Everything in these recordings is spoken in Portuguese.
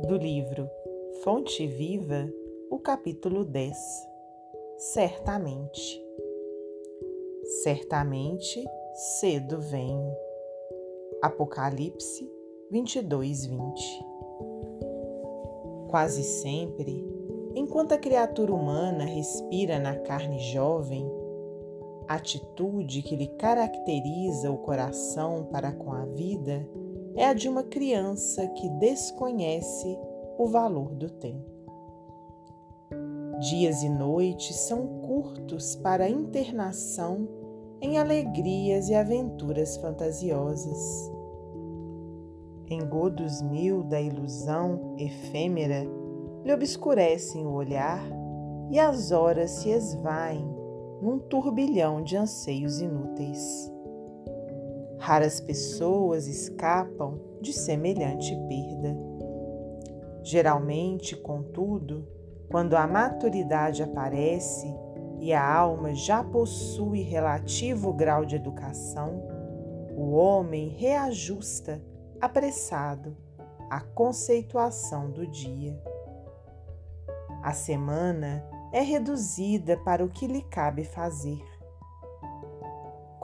do livro Fonte Viva, o capítulo 10. Certamente. Certamente cedo venho. Apocalipse 22, 20. Quase sempre, enquanto a criatura humana respira na carne jovem, a atitude que lhe caracteriza o coração para com a vida é a de uma criança que desconhece o valor do tempo. Dias e noites são curtos para a internação em alegrias e aventuras fantasiosas. Engodos mil da ilusão efêmera lhe obscurecem o olhar e as horas se esvaem num turbilhão de anseios inúteis. Raras pessoas escapam de semelhante perda. Geralmente, contudo, quando a maturidade aparece e a alma já possui relativo grau de educação, o homem reajusta, apressado, a conceituação do dia. A semana é reduzida para o que lhe cabe fazer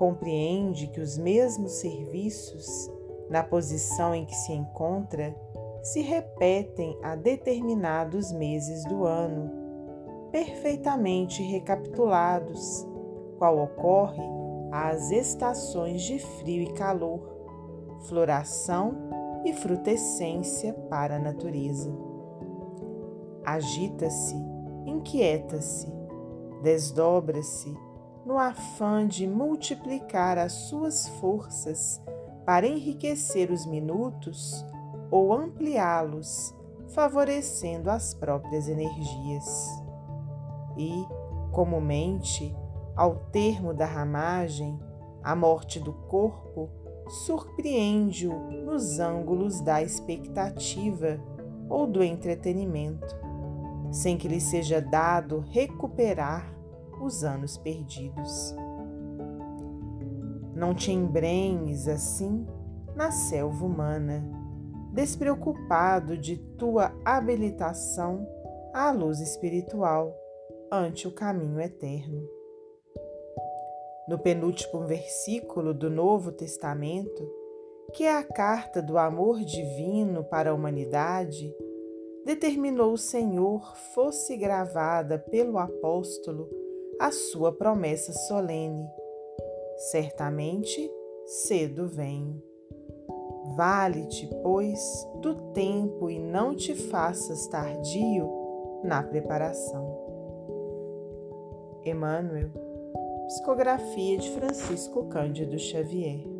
compreende que os mesmos serviços, na posição em que se encontra, se repetem a determinados meses do ano, perfeitamente recapitulados, qual ocorre às estações de frio e calor, floração e frutescência para a natureza. Agita-se, inquieta-se, desdobra-se, no afã de multiplicar as suas forças para enriquecer os minutos ou ampliá-los, favorecendo as próprias energias. E, comumente, ao termo da ramagem, a morte do corpo surpreende-o nos ângulos da expectativa ou do entretenimento, sem que lhe seja dado recuperar os anos perdidos. Não te embrenhes assim na selva humana, despreocupado de tua habilitação à luz espiritual ante o caminho eterno. No penúltimo versículo do Novo Testamento, que é a carta do amor divino para a humanidade, determinou o Senhor fosse gravada pelo apóstolo a sua promessa solene. Certamente cedo venho. Vale-te, pois, do tempo e não te faças tardio na preparação. Emmanuel, psicografia de Francisco Cândido Xavier.